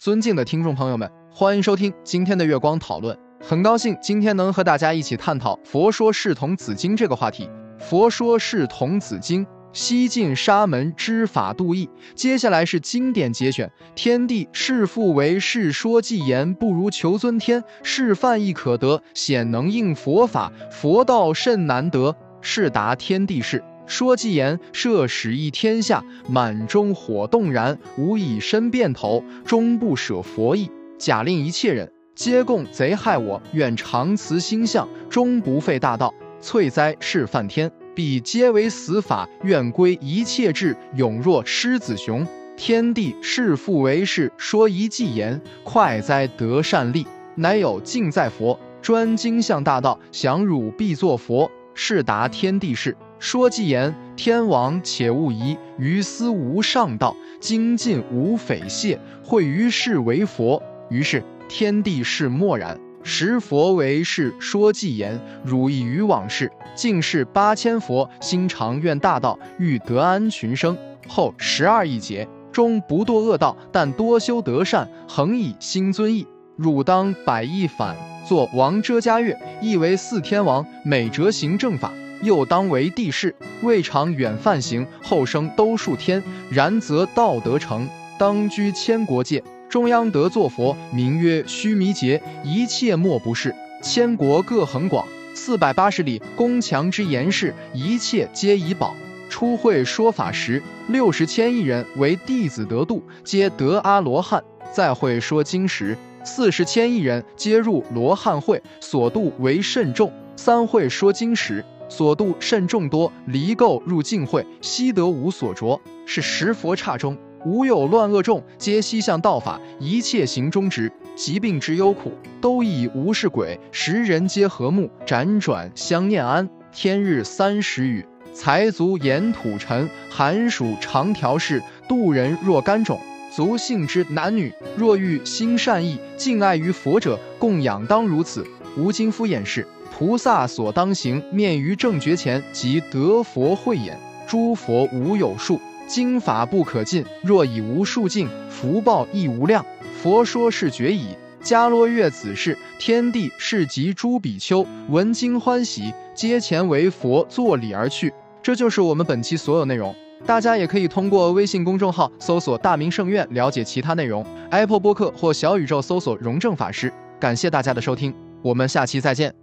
尊敬的听众朋友们，欢迎收听今天的月光讨论。很高兴今天能和大家一起探讨《佛说是童子经》这个话题。《佛说是童子经》，西晋沙门知法度义。接下来是经典节选：天地是复为是说纪言，不如求尊天。是犯亦可得，显能应佛法。佛道甚难得，是达天地事。说偈言：设使一天下，满中火动然，吾以身变头，终不舍佛意。假令一切人皆共贼害我，愿常慈心相，终不废大道。翠哉是犯天，彼皆为死法，愿归一切智，勇若狮子雄。天地是复为是，说一偈言：快哉得善利，乃有尽在佛，专精向大道，降汝必作佛，是达天地事。说偈言：天王且勿疑，于斯无上道，精进无匪懈，会于世为佛。于是天地是默然，时佛为是说偈言：汝亦于往事，尽是八千佛，心常愿大道，欲得安群生。后十二亿劫终不堕恶道，但多修德善，恒以心尊义。汝当百亿反，作王遮迦月，亦为四天王，每折行正法。又当为帝释，未尝远泛行，后生都数天。然则道德成，当居千国界，中央得作佛，名曰须弥劫，一切莫不是。千国各很广，四百八十里，宫墙之严饰，一切皆以宝。初会说法时，六十千亿人为弟子得度，皆得阿罗汉。再会说经时，四十千亿人皆入罗汉会，所度为甚众。三会说经时，所度甚众多，离垢入净秽，悉得无所着。是十佛刹中，无有乱恶众，皆悉向道法，一切行中直。疾病之忧苦，都以无是鬼。十人皆和睦，辗转相念安。天日三十余，财足掩土尘。寒暑长调适，度人若干种。足性之男女，若欲心善意，敬爱于佛者，供养当如此。吴经敷衍事。菩萨所当行，面于正觉前，即得佛慧眼。诸佛无有数，经法不可尽。若以无数尽，福报亦无量。佛说是觉矣。迦罗月子是天地是及诸比丘闻经欢喜，皆前为佛作礼而去。这就是我们本期所有内容。大家也可以通过微信公众号搜索“大明圣院”了解其他内容。Apple 播客或小宇宙搜索“荣正法师”。感谢大家的收听，我们下期再见。